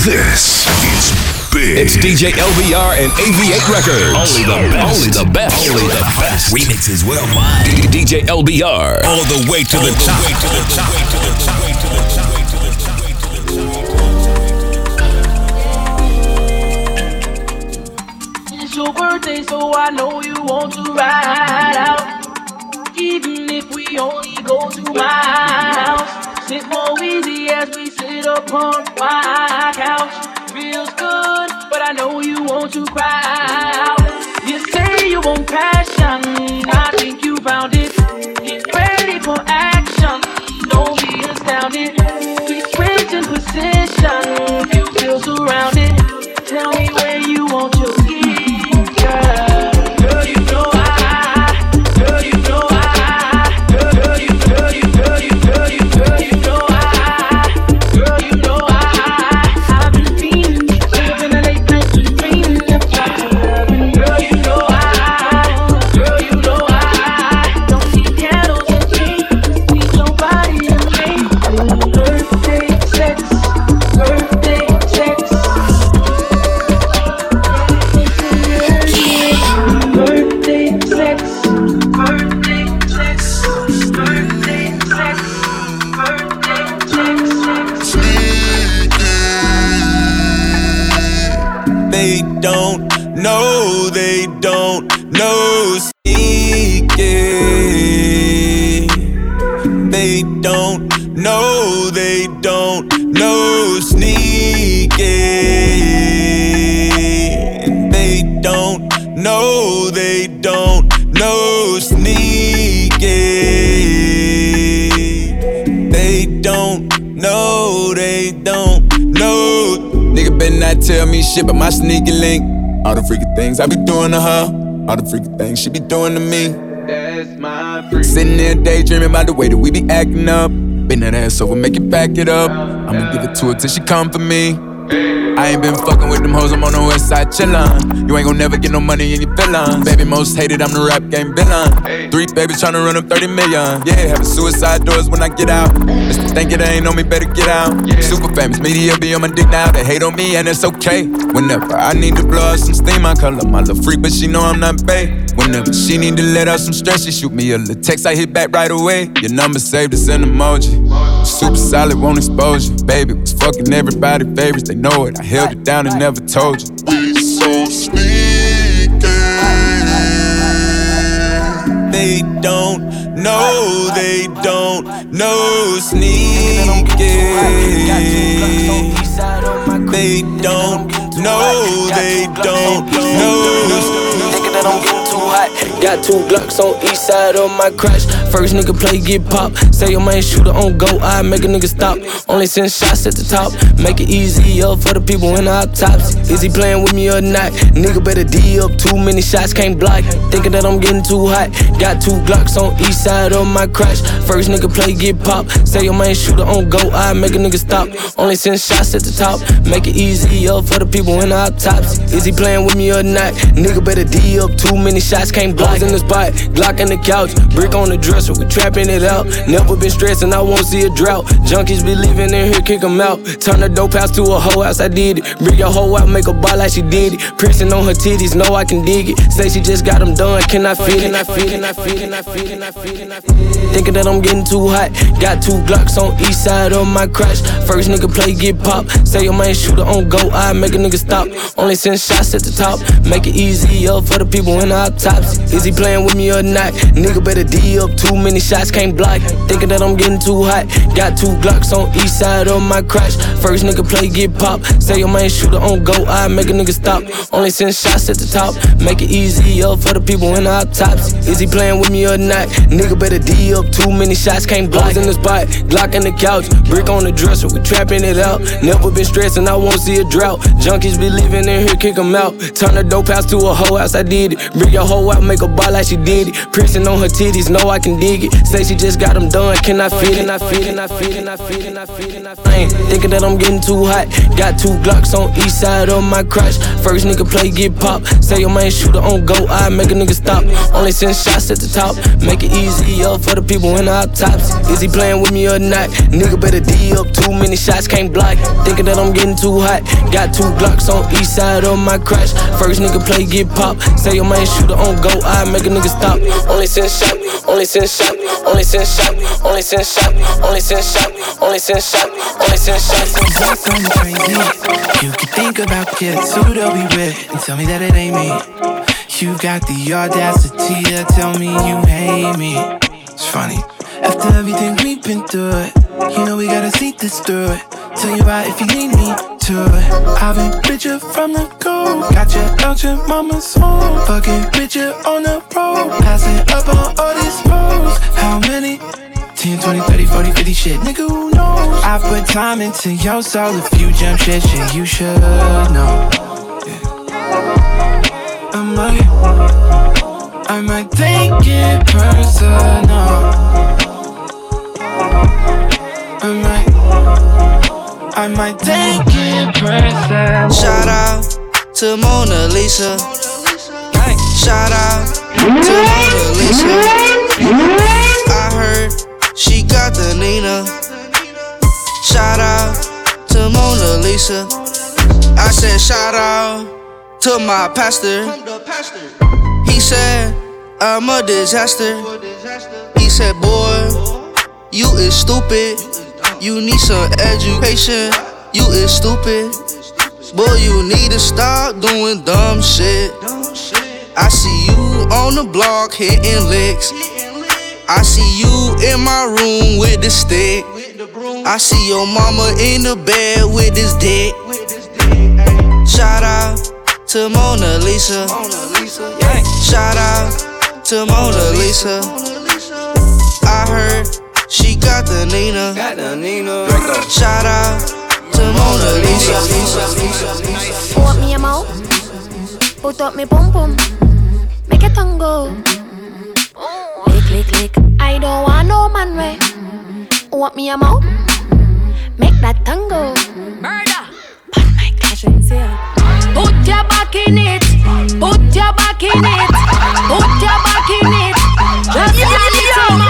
This is big. It's DJ LBR and AV8 Records. Only the best. Only the best. Only the best. Remixes worldwide. DJ LBR. All the way to the top. To the top. To the top. To the top. It's your birthday, so I know you want to ride out. Even if we only go to my house, sit more easy as we sit upon my couch. Feels good, but I know you want to cry out. You say you want passion, I think you found it. Get ready for action, don't be astounded. We switch in position, They don't know, they don't know Nigga better not tell me shit but my sneaky link. All the freaky things I be doing to her, all the freaky things she be doing to me. That's my freak. Sitting there daydreaming about the way that we be acting up. Bend that ass over, make it back it up. I'ma give it to her till she come for me. I ain't been fucking with them hoes, I'm on the west side chillin'. You ain't gon' never get no money in your feelings. Baby, most hated, I'm the rap game villain. Three babies tryna run up 30 million. Yeah, having suicide doors when I get out. Mr. Think it ain't on me, better get out. Super famous, media be on my dick now. They hate on me, and it's okay. Whenever I need to blow out some steam, I call up my little freak, but she know I'm not bae. Whenever she need to let out some stress, she shoot me a little text, I hit back right away. Your number saved, it's an emoji. Super solid, won't expose you. Baby was fucking everybody favorites, they know it. I held it down and never told you. We so sneaky. They don't know, they don't know sneaky. They don't know, they don't know. Got two Glocks on each side of my crash. First nigga play, get pop. Say your main shooter on go, I make a nigga stop. Only send shots at the top. Make it easier for the people in the autopsy. Is he playing with me or not? Nigga better D up. Too many shots, can't block. Thinking that I'm getting too hot. Got two Glocks on each side of my crash. First nigga play, get pop. Say your main shooter on go, I make a nigga stop. Only send shots at the top. Make it easier for the people in the autopsy. Is he playing with me or not? Nigga better D up. Too many shots, can't block. In the spot, Glock in the couch, brick on the dresser, we trapping it out. Never been stressing, I won't see a drought. Junkies be living in here, kick 'em out. Turn the dope house to a whole house, I did it. Bring your hoe out, make a ball like she did it. Pressing on her titties, know I can dig it. Say she just got them done, can I fit it? Thinking that I'm getting too hot. Got two Glocks on each side of my crash. First nigga play, get pop. Say your main shooter on go, I make a nigga stop. Only send shots at the top. Make it easier for the people in the autopsy. Is he playing with me or not? Nigga better D up. Too many shots, can't block. Thinking that I'm getting too hot. Got two Glocks on each side of my crash. First nigga play, get pop. Say your main shooter on go, I make a nigga stop. Only send shots at the top. Make it easier for the people in the autopsy. Is he playing with me or not? Nigga better D up. Too many shots, can't block in the spot. Glock in the couch, brick on the dresser, we trapping it out. Never been stressing, I won't see a drought. Junkies be living in here, kick 'em out. Turn the dope house to a whole house, I did it. Bring your hoe out, make a bar like she did it. Pressing on her titties, know I can dig it. Say she just got them done, can I fit it? I ain't thinking that I'm getting too hot. Got two Glocks on each side of my crotch. First nigga play, get pop. Say your man shooter on go, I make a nigga stop. Only send shots at the top. Make it easier for the people in the hot tops. Is he playing with me or not? Nigga better D up. Too many shots, can't block. Thinking that I'm getting too hot. Got two Glocks on each side of my crotch. First nigga play, get pop. Say your man shooter on go, I make a nigga stop. Only send shot, only send shot, only send shot, only send shot, only send shot, only send shot, only send shot. Sometimes I'm crazy. You can think about kids who they'll be with and tell me that it ain't me. You got the audacity to tell me you hate me. It's funny. After everything we've been through you know we gotta see this through. Tell you about if you need me to it. I've been with you from the go. Got you out your mama's home. Fucking with you on the road. Passing up on all these roads. How many? 10, 20, 30, 40, 50 shit. Nigga, who knows? I put time into your soul. If you jump shit, shit, you should know. Yeah. I might, I might take it personal. I might take it personal. Shout out to Mona Lisa. Shout out to Mona Lisa. I heard she got the Nina. Shout out to Mona Lisa. I said shout out to my pastor. He said I'm a disaster. He said, boy, you is stupid. You need some education. You is stupid. Boy, you need to stop doing dumb shit. I see you on the block hitting licks. I see you in my room with the stick. I see your mama in the bed with this dick. Shout out to Mona Lisa. Shout out to Mona Lisa. I heard she got the Nina. Shout out to Mona Lisa. Want me a mouth? Put up me pum pum. Make it tango. Lick, lick, lick. I don't want no man way. Want me a mouth? Make that tango. Murder. But my clashing here. Put your back in it. Put your back in it. Put your back in it. Just a little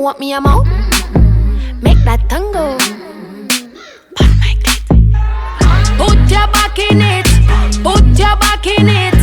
Want me a mouth? Make that tango. But my clit. Put your back in it. Put your back in it.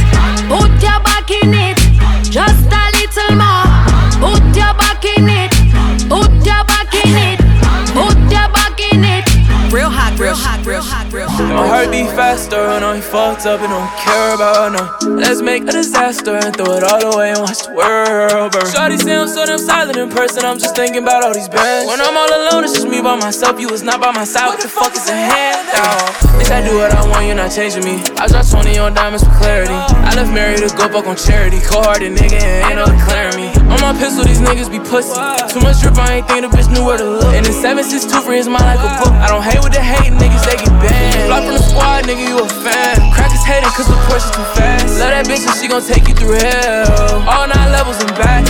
My heart beat faster and I fucked up and don't care about no. Let's make a disaster and throw it all away and watch the world burn. Shorty say I'm so damn silent in person, I'm just thinking about all these bands. When I'm all alone, it's just me by myself. You was not by my side. What the fuck is a handout? Bitch, I do what I want, you're not changing me. I dropped 20 on diamonds for clarity. I left Mary to go fuck on charity. Cold hearted nigga, and ain't no declaring me. On my pistol, these niggas be pussy. Too much drip, I ain't think the bitch knew where to look. And the 762 for his mind like a book. I don't hate with the hate, niggas, they get banned. Block from the squad, nigga, you a fan. Crackers hating cause the Porsche too fast. Love that bitch and she gon' take you through hell. All nine levels and back.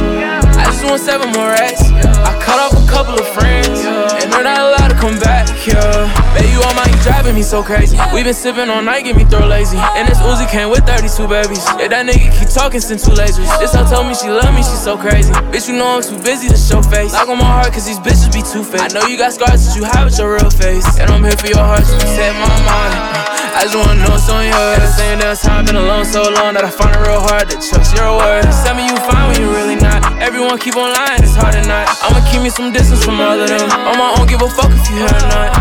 I just want seven more racks. I cut off a couple of friends, and they're not come back. Yeah, baby, you on my, you driving me so crazy. We been sipping all night, get me throw lazy. And this Uzi came with 32 babies. Yeah, that nigga keep talking, send two lasers. This hoe told me she love me, she so crazy. Bitch, you know I'm too busy to show face. Lock on my heart, cause these bitches be too fake. I know you got scars that you hide with your real face. And I'm here for your heart, so set my mind. I just wanna know it's on yours. At the same damn time, been alone so long that I find it real hard to trust your words. Tell me you fine when you really not. Everyone keep on lying, hard at night. I'ma keep me some distance from all of them. On my own, give a fuck if you hear or not.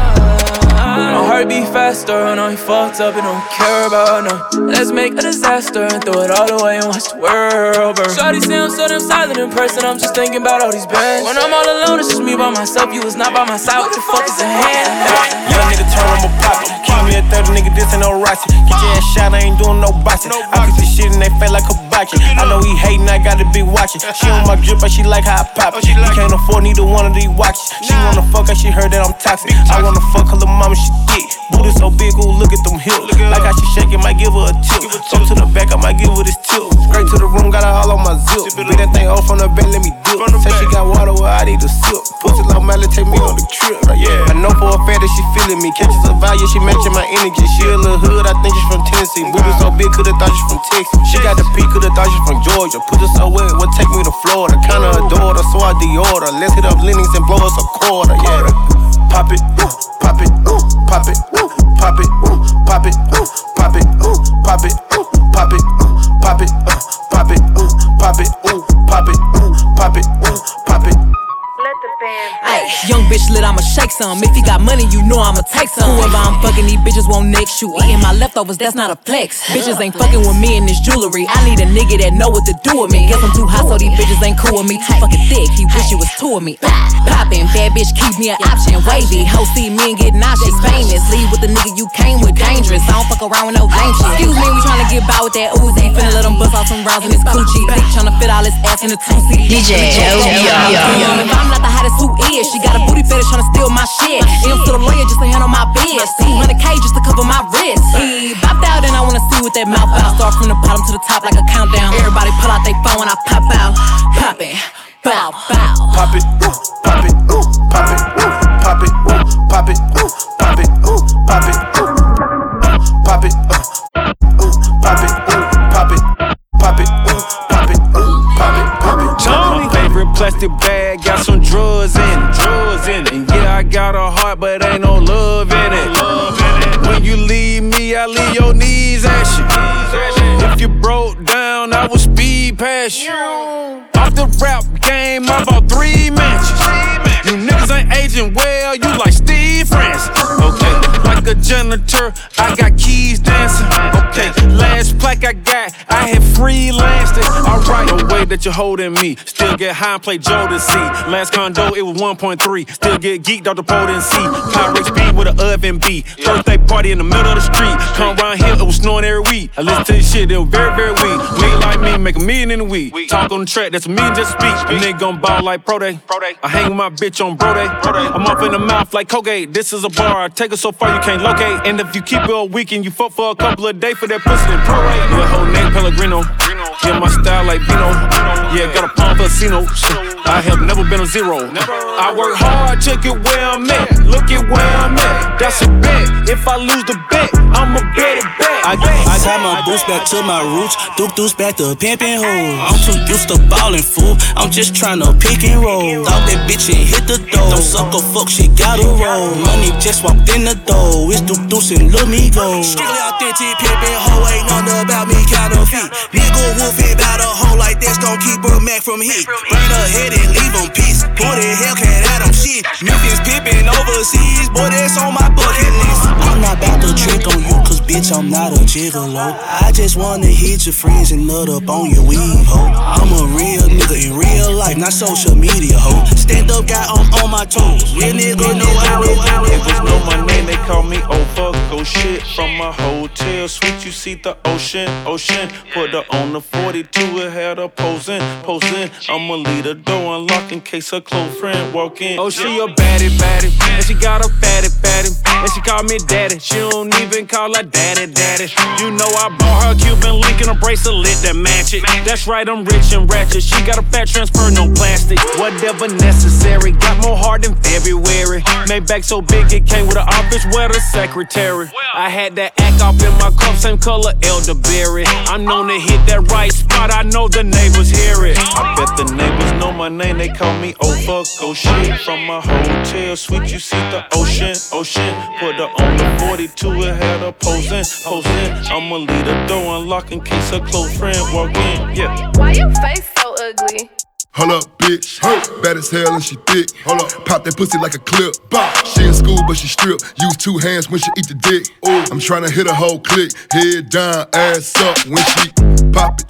My heart beat faster, and I fucked up and don't care about no. Let's make a disaster and throw it all away and watch the world burn. Shorty say I'm so damn silent in person, I'm just thinking about all these bands. When I'm all alone, it's just me by myself. You was not by my side. What the fuck is a hand? Young nigga turn, I'ma pop it. Keep me at 30, nigga, this ain't no rockin'. Get your ass shot, I ain't doing no boxing. I put this shit in they face like a hibachi. I know he hating, I gotta be watching. She on my drip, but she like how I pop it. He can't afford neither one of these watches. She wanna fuck, and she heard that I'm toxic. I wanna fuck her little mama, she thick. Booty so big, ooh, look at them hips. Like how she shaking, might give her a tip. Come to the back, I might give her this tip. Straight to the room, got her all on my zip. Beat that thing off on the bed, let me dip. Say she got water, well, I need a sip. Pussy low Melly, take me on the trip. Yeah, I know for a fact that she feeling me. Catches a value, she matching my energy. She a little hood, I think she's from Tennessee. Booty so big, could've thought she's from Texas. She got the P, could've thought she's from Georgia. Put her so wet, what take me to Florida? Kinda adore her, so I deorder. Let's hit up Lenox and blow us a quarter. Yeah, pop it, ooh, pop it, ooh, pop it, ooh, pop it, ooh, pop it, ooh, pop it, ooh, pop it, ooh, pop it, ooh, pop it, uh, pop it, ooh, pop it, ooh, pop it, ooh, pop it, ooh, pop it. Ay, young bitch lit, I'ma shake some. If you got money, you know I'ma take some. Whoever I'm fucking, these bitches won't next you. Eating my leftovers, that's not a flex. Bitches ain't fucking with me in this jewelry. I need a nigga that know what to do with me. Guess I'm too hot, so these bitches ain't cool with me. Too fucking thick, he wish he was two of me. Uh, poppin', bad bitch, keep me an option. Wavy, ho, see me and get nauseous. Famous, leave with the nigga you came with. Dangerous, I don't fuck around with no game shit. Excuse me, we tryna get by with that Uzi. Finna let him bust off some rounds in his coochie. Dick tryna fit all his ass in a two seat. DJ If The hottest, who is? She got a booty fetish tryna steal my shit. M's to the lawyer just to handle my biz. 200k just to cover my wrist. He bopped out and I wanna see what that mouth out. Start from the bottom to the top like a countdown. Everybody pull out their phone when I pop out. Pop it, bow, bow. Pop it, pop it, pop it, pop it, pop it, pop it, pop it, pop it, pop it, plastic bag got some drugs in it, drugs in it. And yeah, I got a heart, but ain't no love in it. When you leave me, I leave your knees you. If you broke down, I will speed past you. Off the rap game, I bought three matches. You niggas ain't aging well, you like Steve Francis. Like a janitor, I got keys dancing. Okay, last plaque I got, I had freelanced it. Alright, the way that you're holding me. Still get high and play Jordan C. Last condo, it was 1.3. Still get geeked off the potency. Pyrex speed with an oven B. Birthday party in the middle of the street. Come around here, it was snowing every week. I listen to this shit, it was very, very weak. Nigga like me, make a million in a week. Talk on the track, that's a million just speak. A nigga gon' ball like Pro Day. I hang with my bitch on Bro Day. I'm off in the mouth like Colgate. This is a bar. I take it so far you can't locate. And if you keep it all weekend, you fuck for a couple of days for that pussy and prorate. Yeah, whole name Pellegrino. Yeah, my style like Vino. Yeah, got a palm for casino. I have never been a zero. I work hard, took it where I'm at. Look at where I'm at. That's a bet. If I lose the bet, I'ma bet it back. I, I got my boots back to my roots, Duke deuce back to pimpin' hoes. I'm too used to ballin' fool, I'm just tryna pick and roll. Thought that bitch and hit the door, don't suck a fuck, she gotta roll. Money just walked in the door, it's Duke deuce and let me go. Strictly authentic pimpin' hoe, ain't nothing about me counterfeit. Nigga wolfin' bout a hoe like this, gon' keep her Mac from hit. Burn her head and leave him peace. Boy, the Hellcat had him shit. Memphis pimpin' overseas, boy, that's on my bucket list. I'm I'm not about to trick on you, cause bitch, I'm not a gigolo. I just wanna hit your friends and nut up on your weave, ho. I'm a real nigga in real life, not social media, ho. Stand up guy, I'm on my toes. Real nigga know how it Niggas know my name, they call me over. Go shit from my hotel suite, you see the ocean, ocean. Put her on the 42, it had her posing, posing. I'ma leave the door unlocked in case her close friend walk in. Oh, she a baddie, baddie, and she got a fatty, fatty, and she call me daddy. She don't even call her daddy, daddy. You know I bought her Cuban link and a bracelet that match it. That's right, I'm rich and ratchet. She got a fat transfer, no plastic. Whatever necessary, got more heart than February. Made back so big it came with an office where the secretary. I had that act off in my cup, same color elderberry. I'm known to hit that right spot, I know the neighbors hear it. I bet the neighbors know my name, they call me oh over. Go oh shit from my hotel suite, you see the ocean, ocean. Put her on the 42, it had her posing, posing. I'ma leave the door unlocked in case her close friend walk in. Yeah. Why your face so ugly? Hold up, bitch. Bad as hell and she thick. Hold up. Pop that pussy like a clip. She in school, but she strip. Use two hands when she eat the dick. Ooh. I'm trying to hit a whole click. Head down, ass up when she pop it,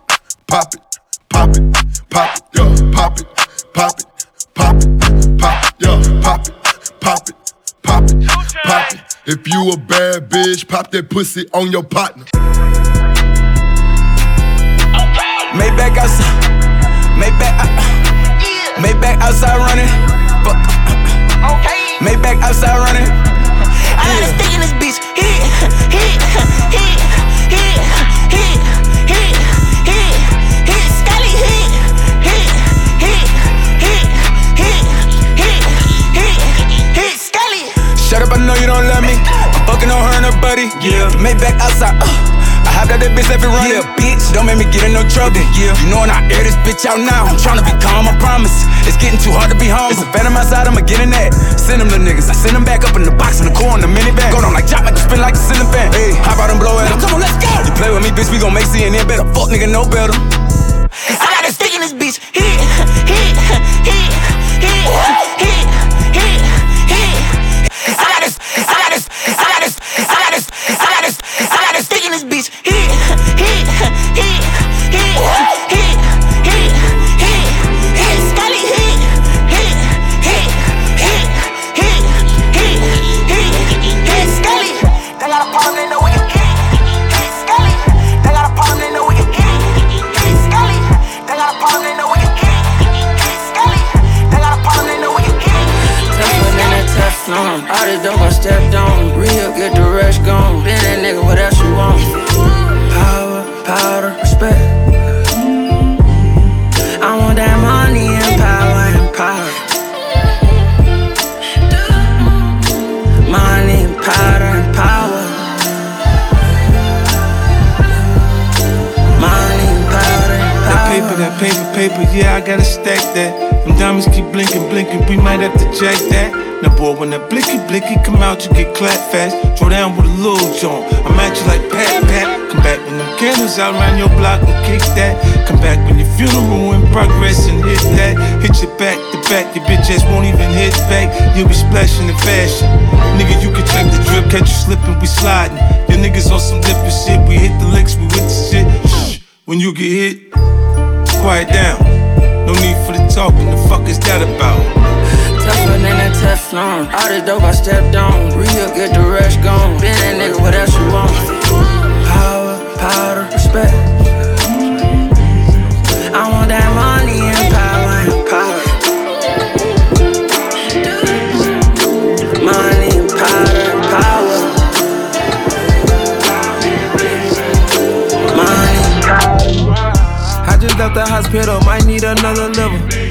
pop it, pop it, pop it, yo. Pop it, pop it, pop it, pop it, yo. Pop it, pop it, pop it, pop it. If you a bad bitch, pop that pussy on your partner. Maybach outside, Maybach, uh, Maybach outside running. Fuck. Okay. Maybach outside running. I got a stick in this bitch. Hit, hit, hit, hit, hit, hit, up, I know you don't love me. I'm fucking on her and her buddy. Yeah. Maybach outside. Uh. I hopped out that bitch, left it running. Yeah, bitch, don't make me get in no trouble. Yeah, you know when I air this bitch out now, I'm tryna be calm, I promise. It's getting too hard to be home. It's a phantom outside, I'ma get in that. Send them the niggas, I send them back up in the box in the core in the minivan. Go down like chop, you spin like a ceiling fan. Hey, hop out and blow at 'em. Come on, let's go. You play with me, bitch, we gon' make CNN better. Fuck nigga, no better. I got a stick in this bitch. Hit, hit, hit, diamonds keep blinking, blinking, we might have to jack that. Now, boy, when that blicky, blicky come out, you get clapped fast. Throw down with a little joint. I'm at you like pat, pat. Come back when them candles out around your block and kick that. Come back when your funeral in progress and hit that. Hit your back to back, your bitch ass won't even hit back. You'll be splashing in fashion. Nigga, you can check the drip, catch you slipping, we sliding. Your niggas on some different shit, we hit the licks, we with the shit. Shh, when you get hit, quiet down. No need talking, the fuck is that about? Tougher than that Teflon. All this dope I stepped on. Real, get the rush gone. Been that nigga, what else you want? Power, powder, respect. I want that money and power and power. Money and powder and power. Money and power. I just left the hospital, might need another liver.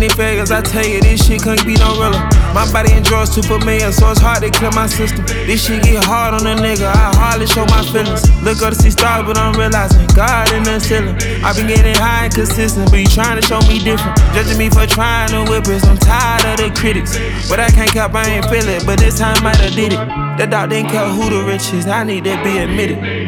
Kidney failures, I tell you, this shit couldn't be no realer. My body in drawers too familiar, so it's hard to clear my system. This shit get hard on a nigga, I hardly show my feelings. Look up to see stars, but I'm realizing God in the ceiling. i been getting high and consistent, but you trying to show me different. Judging me for trying to whip it, I'm tired of the critics. But I can't cap, I ain't feel it, but this time might have did it. The dog didn't care who the rich is, I need to be admitted.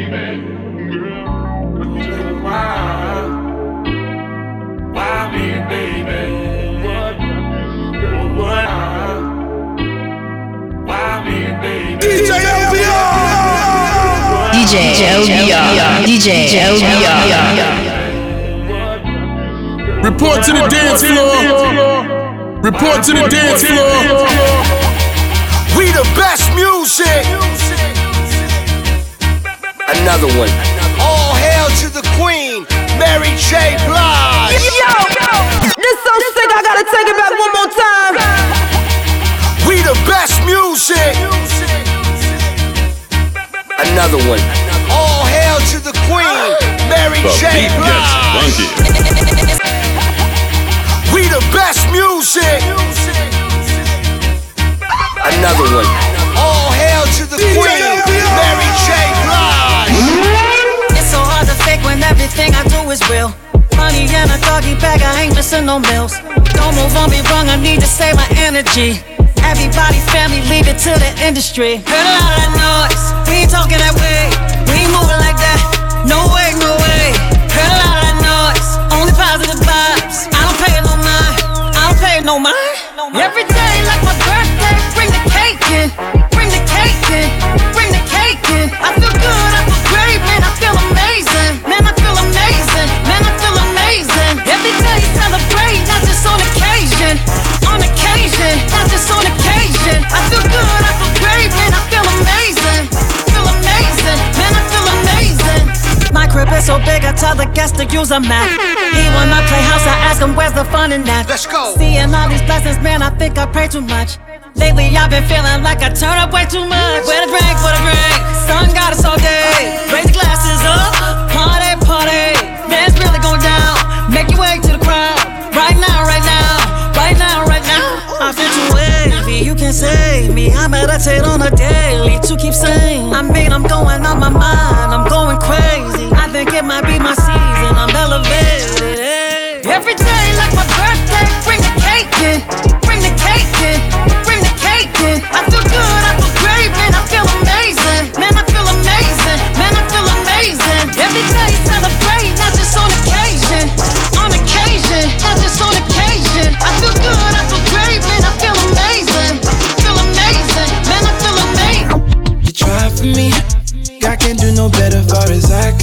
DJ LBR. DJ LBR. Report to the dance floor. Report to the dance floor. We the best music. Another one. All hail to the queen, Mary J. Blige. Yo, this so sick, I gotta take it back one more time. We the best music. Another one. All hail to the queen, Mary The J. Blige. We the best music. Another one. All hail to the queen, Mary J. Blige. It's so hard to fake when everything I do is real. Money in a doggy bag, I ain't missing no meals. Don't move on me wrong, I need to save my energy. Everybody's family, leave it to the industry. Heard a lot of noise, we ain't talking that way. We ain't moving like that, Heard a lot of noise, only positive vibes. I don't pay no mind, I don't pay no mind. Every day like my So big, I tell the guests to use a map. He wanna play house, I ask him where's the fun in that. Let's go. Seeing all these blessings, man, I think I pray too much. Lately I've been feeling like I turn up way too much. With a drink, with a drink, sun got us all day. Raise the glasses up, party, party. Dance really going down. Make your way to the crowd. Right now, right now, right now, right now. I feel too wavy, you can save me. I meditate on a daily to keep sane. I mean, I'm going on my mind, I'm going crazy. Think it might be my season, I'm elevated. Every day, like my birthday, bring the cake in,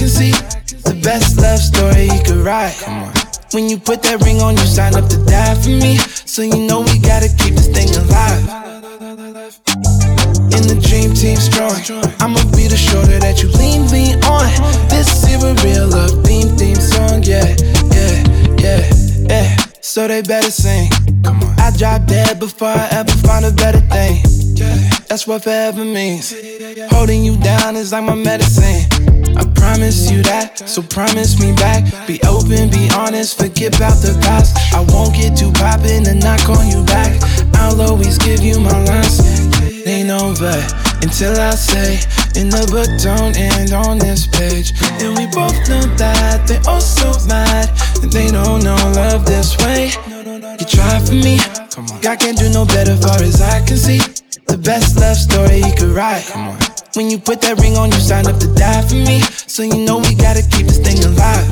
can see. The best love story you could write. When you put that ring on, you sign up to die for me. So you know we gotta keep this thing alive. In the dream team strong, I'ma be the shoulder that you lean, lean on. This is a real love theme, theme song, yeah, yeah, yeah, yeah. So they better sing. I drop dead before I ever find a better thing. That's what forever means. Holding you down is like my medicine. I promise you that, so promise me back. Be open, be honest, forget about the past. I won't get too poppin' and knock on you back. I'll always give you my lines. Ain't over until I say, in the book don't end on this page. And we both know that they all so mad, and they don't know love this way. You try for me, God can't do no better, far as I can see. The best love story you could write. When you put that ring on, you sign up to die for me. So you know we gotta keep this thing alive.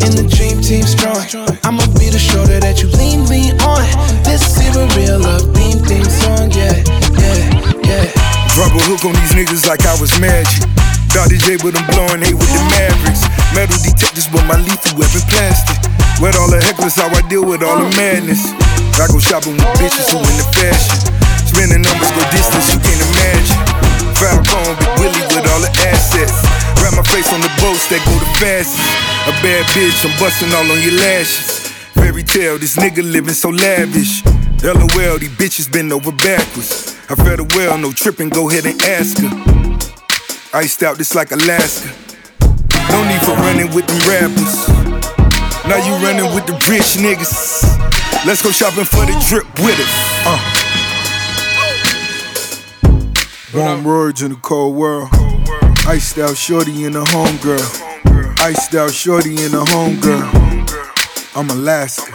In the dream team strong, I'ma be the shoulder that you lean, lean on. This is a real love theme, theme song, yeah, yeah, yeah. Drop a hook on these niggas like I was magic. Dr. J with them blowing hate with the Mavericks. Metal detectors, but my lethal weapon plastic. With all the hecklers, how I deal with all the madness. I go shopping with bitches who in the fashion. Spending numbers go distance you can't imagine. Falcon, Big Willie with all the assets. Wrap my face on the boats that go the fastest. A bad bitch, I'm busting all on your lashes. Fairy tale, this nigga living so lavish. LOL, these bitches bend over backwards. I fed her well, no tripping, go ahead and ask her. Iced out this like Alaska. No need for running with them rappers. Now you running with the rich niggas. Let's go shopping for the drip with us. Uh. Warm words in the cold world. Iced out shorty and a homegirl. Iced out shorty and a homegirl. I'm Alaska.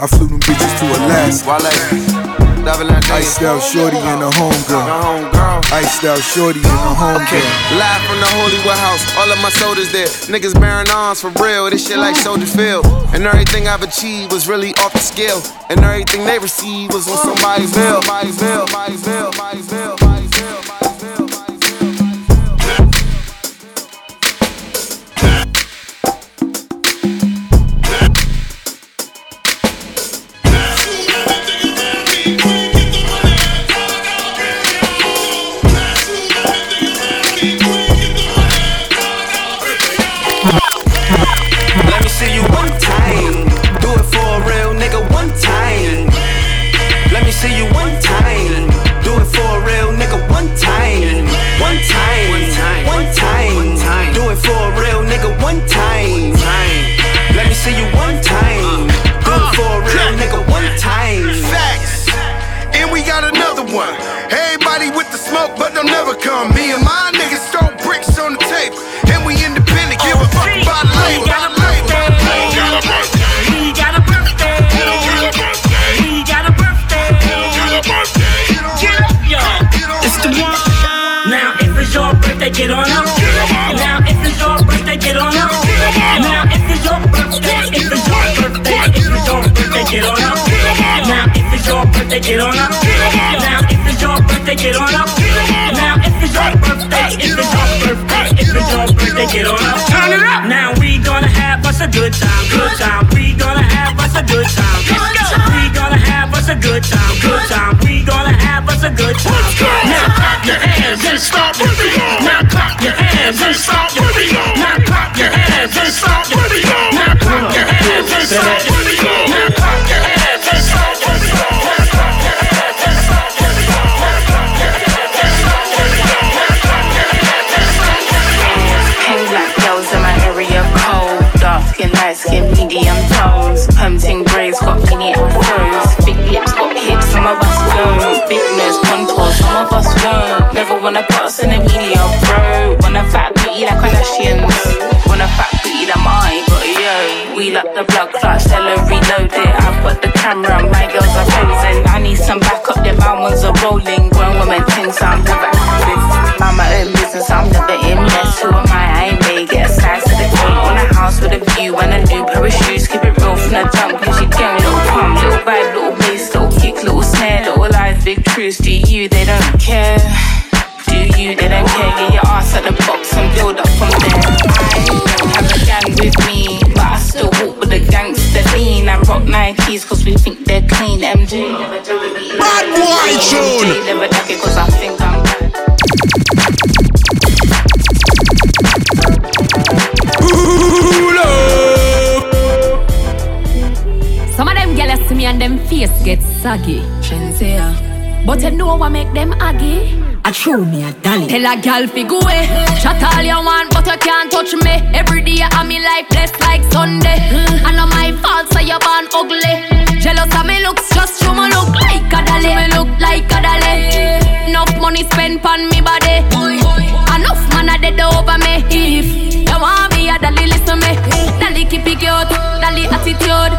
I flew them bitches to Alaska. Iced out shorty and a homegirl. Iced out shorty and a homegirl. Live from the Hollywood house, all of my soldiers there. Niggas bearing arms for real, this shit like Soldier Field. And everything I've achieved was really off the scale. And everything they received was on. Somebody's bill, somebody's bill, somebody's bill, somebody's bill, somebody's bill. Get on up. Now if it's your birthday, get on up. Now if it's your birthday, it's your birthday, if it's your birthday, get on up. Now if it's your birthday, get on up. Now if it's your birthday, get on up. Now if it's your birthday, it's your birthday, if it's your birthday, get on up. Turn it up. Now we gonna have us a good time, good time. We gonna have us a good time. We gonna have us a good time, good time. We gonna have us a good time. Now clap your hands and stop the beat. Now clap your hands and stop the beat. Now clap your hands and stop the beat. Now clap your hands and stop the beat. Now clap your hands and stop the beat. Black girls in my area cold Dark skin, light skin, medium tones wanna pass in a video, bro. Wanna fat booty like Kardashians. Wanna fat booty like mine, but yo. We like the blood clot, Stella reload it I've got the camera, my girls are posing I need some backup, them my ones are rolling. Grown women things I'm never active Mind my own business, I'm never in mess But you know what make them aggy? I show me a dolly. Tell a gal fi go away. Chat all you want, but you can't touch me. Every day I'm me life blessed like Sunday. I know my fault, so you born ugly. Jealous of me looks, just show me look like a dolly. Me look like a dolly. Enough money spent on me body. Enough man a dead over me. If you want me, a dolly listen me. Dolly keep it cute, dolly attitude,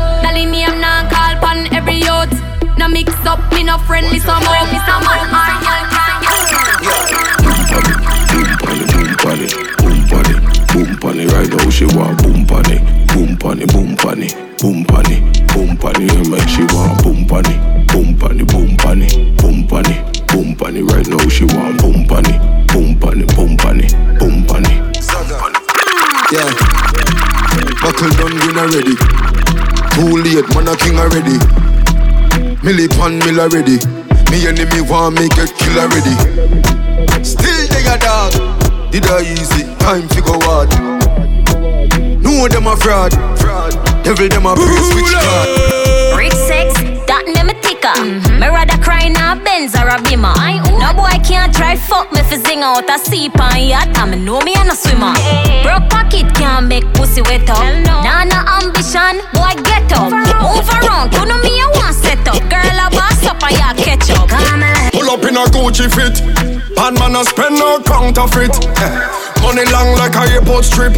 Now mix up, me no friendly some more. Me some can Boom pon boom pon she want boom pon boom pon boom pon it, boom pon boom pon it. Make she want boom pon boom pon boom pon boom pon boom pon. Right now she want boom pon it, boom pon boom pon boom pon. Yeah. Buckle done, win already. Too late, man, a king already. Millie pan mill already. Me enemy want me get kill already. Still they a dog. Did I easy? Time fi go hard. Know them a fraud. Fraud. Devil them a priest which God. Rich sex, that name a ticker. Me in a Benz or a Beamer. No boy can't try fuck me fi sing out a seep on yacht. And me know me and a swimmer. Broke pocket can't make pussy wet up. Nah, no ambition, boy get up. Move around, you know me I want set up. Girl a boss up and ya catch up. Come. Pull up in a Gucci fit. Bad man a spend no counterfeit. Money long like a airport strip.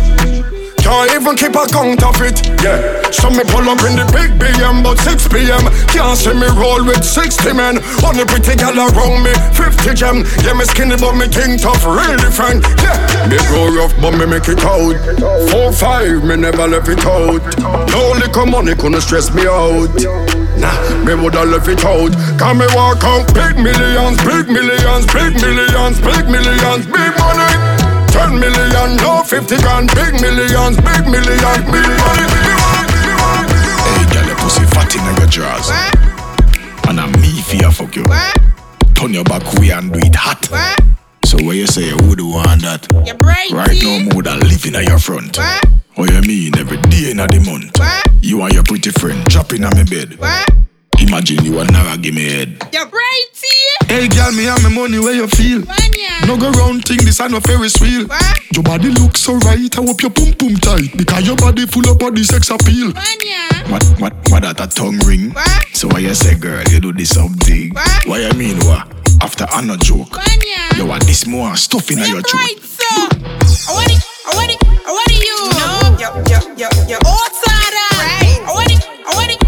Can't even keep a count of it, Yeah. So me pull up in the big BM, but 6 p.m. Can't see me roll with 60 men. Only pretty gal around me, 50 gem. Yeah, me skinny, but me king tough, real different. Yeah. Me grow rough, but me make it out. 4-5, me never left it out. No liquor money couldn't stress me out. Nah, me woulda left it out. Can me walk out big millions, big millions, big millions, big millions, big money. 10 million, no 50 grand, big millions, big millions, big money, big money, big money. Hey, girl, your pussy fat in your drawers. And I'm me fear fuck you. Turn your back way and do it hot. So where you say you would want that? Right now, more than living at your front. What oh, you mean every day in the month? You and your pretty friend dropping on my bed. Imagine you are never give me head. You're brighty. Hey, girl, me have my money where you feel. Banya. No go round thing, this I no Ferris wheel. What? Your body looks so right, I hope your pum pum tight. Because your body full of body sex appeal. Banya. What, what, what that a tongue ring? What? So why you say, girl, you do this something? What? Why you mean what? After I no joke. Banya. You want this more stuff in your throat. Right, so. I want it, I want it, I want it you. No. Yo, yo, yo, yo. Oh, Tara. Right. I want it, I want it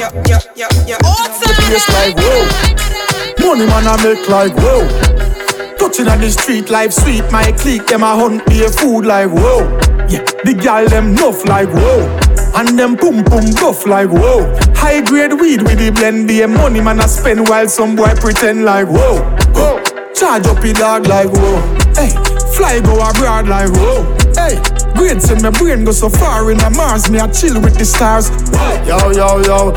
yeah, yeah, yeah, yeah. The bass like whoa. Money man I make like whoa. Touching on the street life sweet. My clique them I hunt me a food like whoa. Yeah, the gal them nuff like whoa. And them boom boom buff like whoa. High grade weed with the blend be money man I spend while some boy pretend like whoa. Whoa, Charge up the dog like whoa. Hey, fly go abroad like whoa. Hey send my brain go so far in a Mars, me I chill with the stars. Yo yo yo.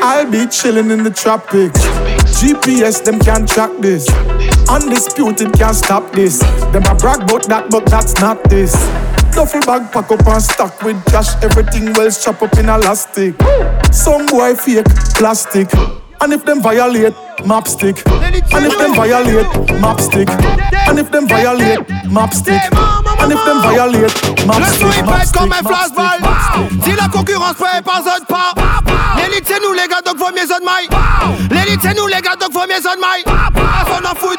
I'll be chilling in the tropics. GPS them can't track this. Undisputed can't stop this. Them a brag about that, but that's not this. Duffel bag pack up and stock with cash. Everything well strap up in elastic. Some boy fake plastic. And if them violate, map stick. And if them violate, map stick. And if them violate, map stick. And if them violate, map Le son stick. il Map pète comme un flashball. Si la concurrence présente pas L'élite c'est nous les gars donc faut mieux de maille L'élite c'est nous les gars donc faut mieux de maille À ah, son en fout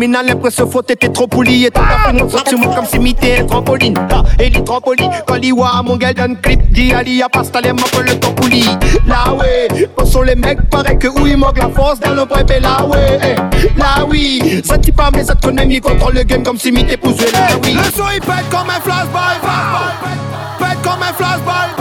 Mina l'impression faut t'étais trop poli Et pas fait mon sentiment comme si m'était trampoline. Là, et les trampolines Quand l'iwa mon gars donne clip Dit Ali a pas stallé m'appelle le tampouli Là ouais, quand sont les mecs pareil que où il manque la force dans le bref et là ouais. Eh, Là oui, ça t'y pas mais ça te connaît Mi contrôle le game comme si m'était poussé là oui Le son il pète comme un flashball Pète comme un flashball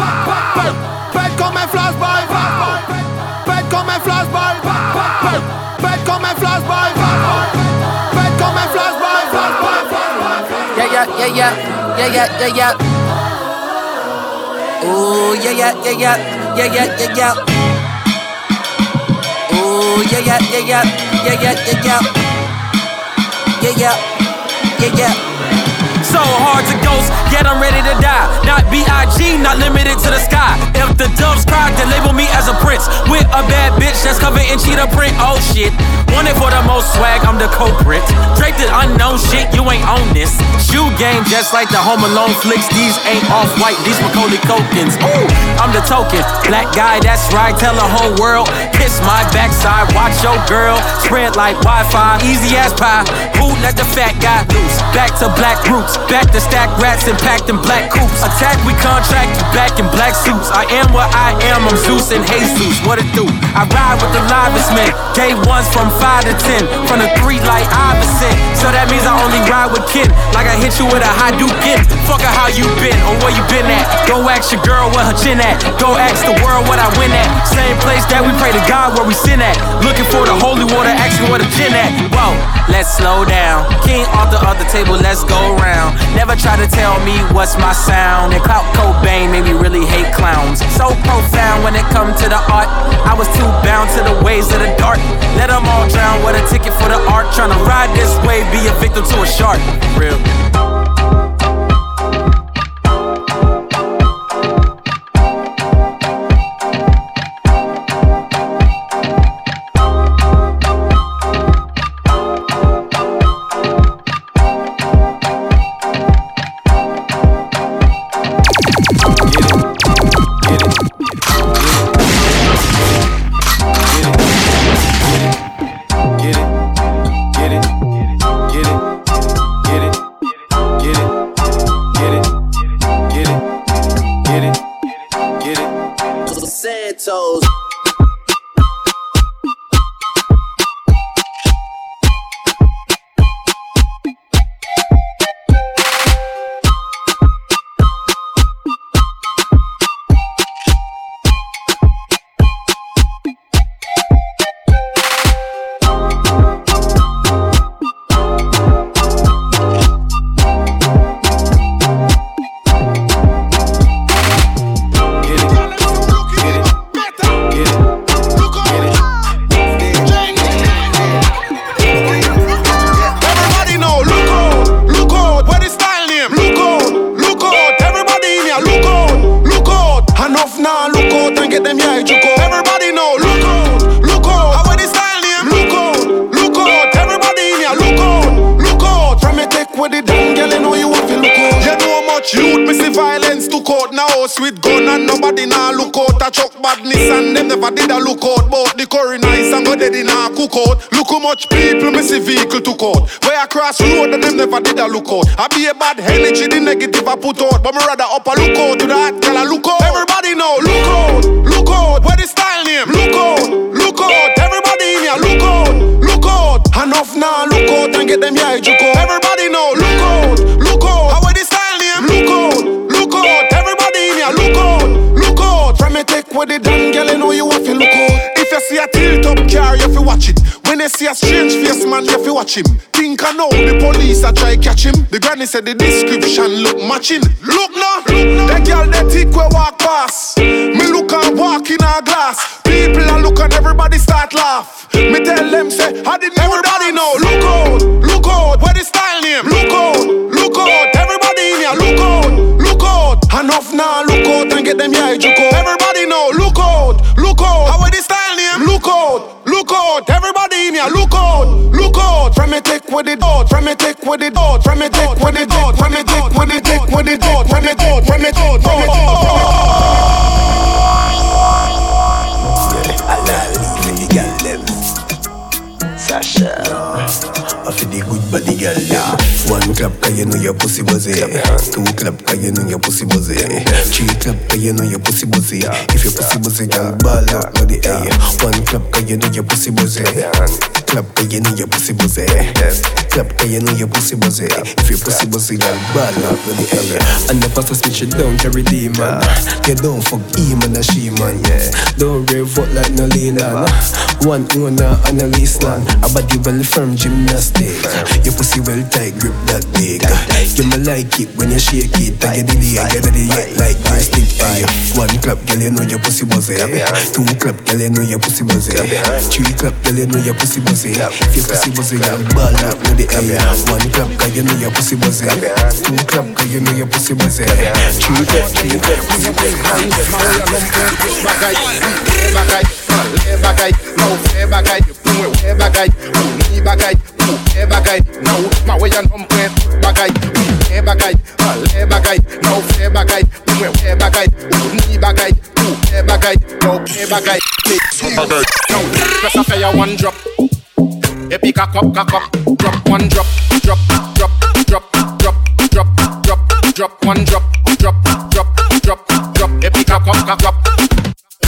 Yeah, yeah, yeah, yeah, yeah, yeah, yeah, yeah. Oh, yeah, yeah, yeah, yeah, yeah, yeah, yeah, yeah. Oh, yeah, yeah, yeah, yeah, yeah, yeah, yeah, yeah. Yeah, yeah, yeah, yeah. So hard to ghost, yet I'm ready to die. Not B.I.G., not limited to the sky. If the doves cry, then label me as a prince. With a bad bitch that's covered in cheetah print. Oh shit. Wanted for the most swag, I'm the culprit. Draped in unknown shit, you ain't on this. Shoe game just like the Home Alone flicks. These ain't off white, these Macaulay Culkins. Ooh, I'm the token. Black guy, that's right, tell the whole world. Kiss my backside, watch your girl. Spread like Wi Fi, easy as pie. Who let the fat guy loose? Back to black roots, back to stack rats and packed in black coops. Attack, we contract back in black suits. I am what I am, I'm Zeus and Jesus. What it do? I ride with the livest men. Day ones from 5 to 10. From the 3 like Iverson. So that means I only ride with kin. Like I hit you with a high duke in. Fuck how you been or where you been at. Go ask your girl where her chin at. Go ask the world what I win at. Same place that we pray to God where we sin at. Looking for the holy water, ask me where the gin at. Whoa, let's slow down. King off the other table, let's go round. Never try to tell me what's my sound. And Clout Cobain made me really hate clowns. So profound when it come to the art. I was too bound to the ways of the dark. Let them all drown with a ticket for the art. Tryna ride this wave, be a victim to a shark. Real. Santos. Look out. I be a bad energy, the negative I put out. But me rather up a look out to that girl a look out. Everybody know, look out, look out. Where the style name? Look out, look out. Everybody in here, look out, look out. Enough now, look out and get them yeah, juke out. Everybody know, look out, look out. How where the style name? Look out, look out. Everybody in here, look out, look out. From me take with the done, girl, you know you see a tilt up car, you to watch it. When you see a strange face man, you to watch him. Think I know the police a try catch him. The granny said the description look matching. Look now, look now. Girl that tick we walk past. Me look and walk in a glass. People are look and everybody start laugh. Me tell them say, I didn't everybody know. Look out, look out. Where the style name? Look out, look out. Everybody in here, look out, look out. Enough now, look out and get them yeah, juke out. Everybody Take with it out, from me take with it out, from me take with it out, from me take with it, take with it out, from me out, from me out, from me Sasha. I feel the good body girl, yeah. One clap, cause you know your pussy buzzy. Two clap, cause you know your pussy buzzy. Three clap, cause you know your pussy buzzy. If your pussy buzzy, girl, ball out, air. One clap, cause you know your pussy buzzy. Clap, cause you know your pussy buzzy. Clap, cause you know your pussy buzzy. If your pussy buzzy, girl, ball out, no the air. And the pastor switch it down, carry the man. You don't fuck him and a she man, yeah. Don't rev out like no leaner. One owner and a lease land. A body well firm gymnastic. Your pussy well tight, grip that big. You me like it when you shake it. And you delay, you ready yet like. Ay, one clap, girl, you know your pussy buzzy. Two clap, girl, you know your pussy buzzy. Three clap, girl, you know your pussy buzzy. If your pussy buzzy, girl, ball up with the air. One clap, girl, you know your pussy buzzy. Two clap, girl, you know your pussy buzzy. Three clap, three clap, pussy bagay, le bagay, nou fe bagay, pou mwen we bagay, pou ni bagay, pou ke bagay, nou ma we yan nom pre bagay, pou ke bagay, le bagay, nou fe bagay, pou mwen we bagay, pou ni bagay, pou ke bagay, nou ke bagay, bagay, nou press a fire one drop, epi cock up, cock drop one drop, drop, drop, drop, drop, drop, drop, drop one drop, drop, drop, drop, drop, epi cock up, cock up.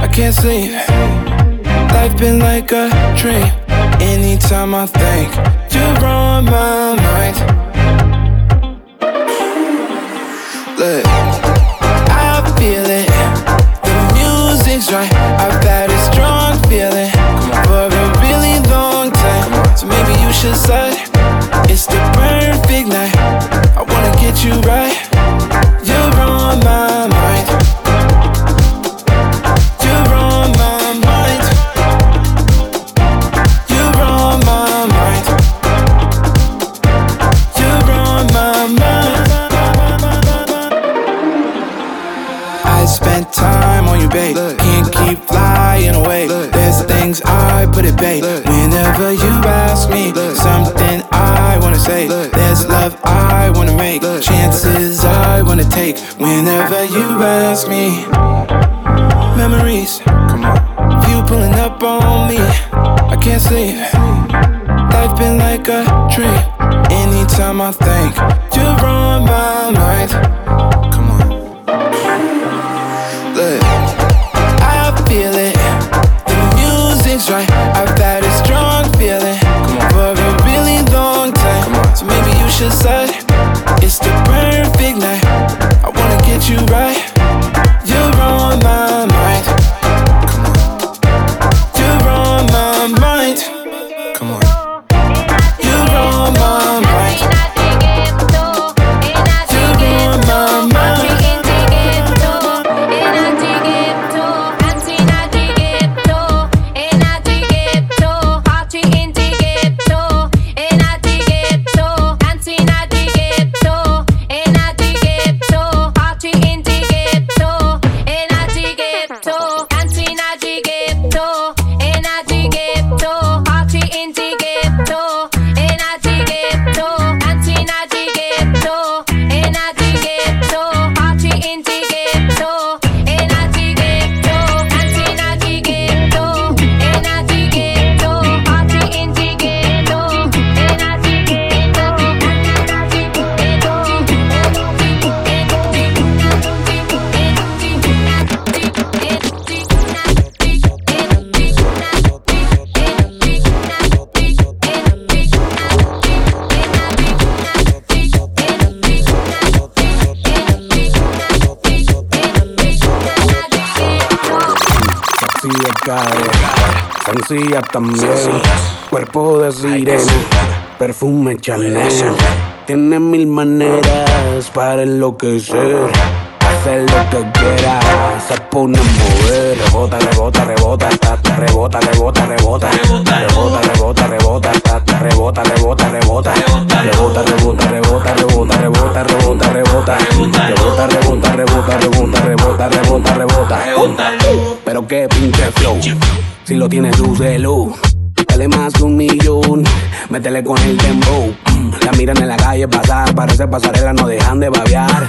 I can't sleep. Life been like a dream. Anytime I think you're on my mind. Look, también. Cuerpo de sirena, perfume Chanel. Tiene mil maneras para enloquecer. Hacer lo que quiera, se pone a mover. Rebota, rebota, rebota, tata, rebota, rebota, rebota. Rebota, rebota, rebota, tata, rebota, rebota, rebota. Rebota, rebota, rebota, rebota, rebota, rebota, rebota. Rebota, rebota, rebota, rebota, rebota, rebota, rebota. Pero qué pinche flow si lo tienes luz. Dale más un millón, métele con el dembow. La miran en la calle pasar, parece pasarela, no dejan de babear.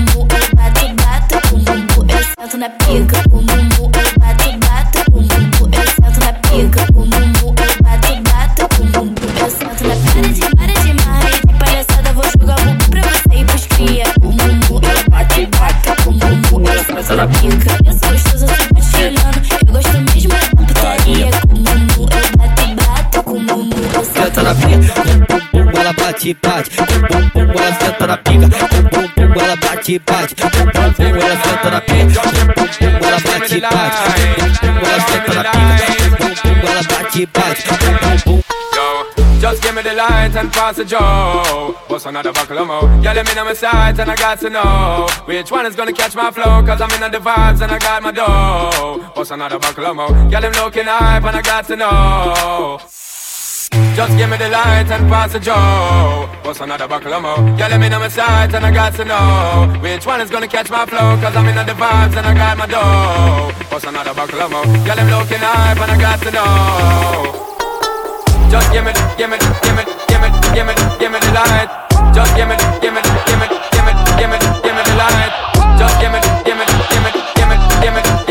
sento na pica. Com bumbum eu bato, bato, com bumbum eu sento na pica. Com bumbum eu bato, bato, com bumbum eu sento na pica. Para de, para de de palhaçada vou jogar bumbum pra você e pros cria. Com bumbum eu bato, bato, com bumbum eu sento na pica. Eu sou gostosa, sou patilhando, eu gosto mesmo da putaria. Com bumbum eu bato, bato, com bumbum eu Senta na pica, bum bum ela bate, bate, bum bum ela senta na pica, bate, ela senta na ela bate, bate, ela senta na ela bate, bate, Just give me the light and pass the joe. What's another buckle of mo? Yeah, let me know my sights and I got to know which one is gonna catch my flow. Cause I'm in the vibes and I got my dough. What's another buckle of mo? Yeah, them looking hype and I got to know. Just give me the light and pass the joe. What's another buckle of mo? Yeah, let me know my sights and I got to know which one is gonna catch my flow. Cause I'm in the vibes and I got my dough. What's another buckle of mo? Yeah, them looking hype and I got to know. Just give me, give me, give me, give me, give me, give me the light. Just give me, give me, give me, give me, give me, give me the light. Just give me, give me, give me, give me, give me, give me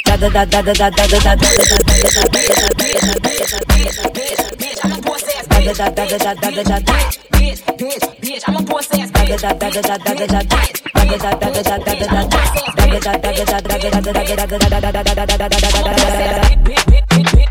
Bitch, bitch, bitch, bitch,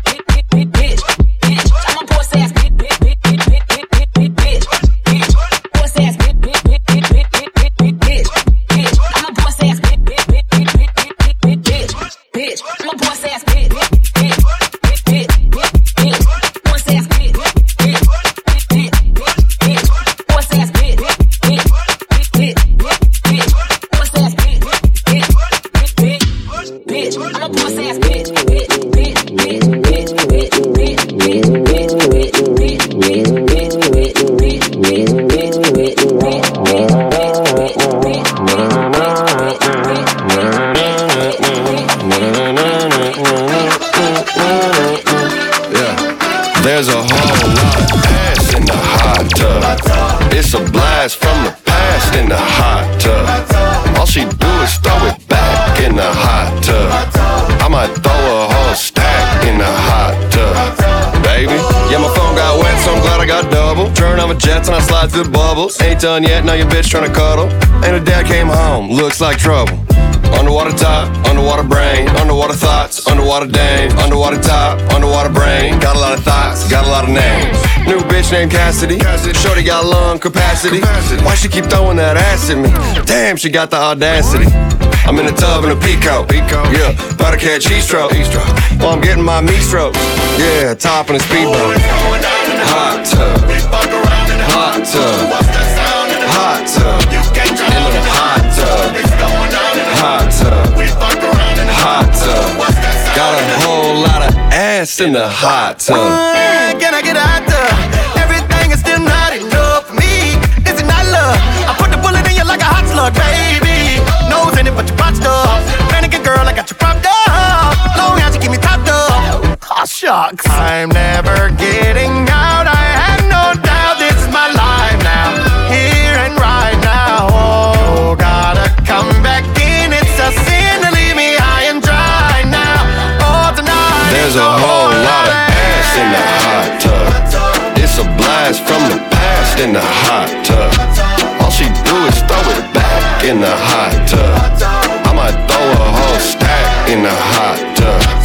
jets and I slide through bubbles. Ain't done yet, now your bitch tryna cuddle. And her dad came home, looks like trouble. underwater top, underwater brain, underwater thoughts, underwater dame, underwater top, underwater brain. Got a lot of thoughts, got a lot of names. New bitch named Cassidy. Shorty got lung capacity. Why she keep throwing that ass at me? Damn, she got the audacity. I'm in the tub in a Pico. Yeah, about to catch heat stroke. While I'm getting my meat stroke. Yeah, top in a speedboat. Oh, Hot tub. Hot tub. Hot tub. In the hot tub. Hot tub. We fuck around in the hot tub. Got a whole lot of ass in the hot tub. Can I get out there? Everything is still not enough for me. Is it not love? I put the bullet in you like a hot slug, baby. Nose in it, but you botched up. Mannequin girl, I got you propped up. Long as you keep me topped up. Oh, shucks. I'm never getting out. I Here right now. Oh, gotta come back in. It's a sin to leave me high and dry now. Oh, tonight. There's a whole lot of ass in the hot tub. It's a blast from the past in the hot tub. All she do is throw it back in the hot tub. I might throw a whole stack in the hot tub,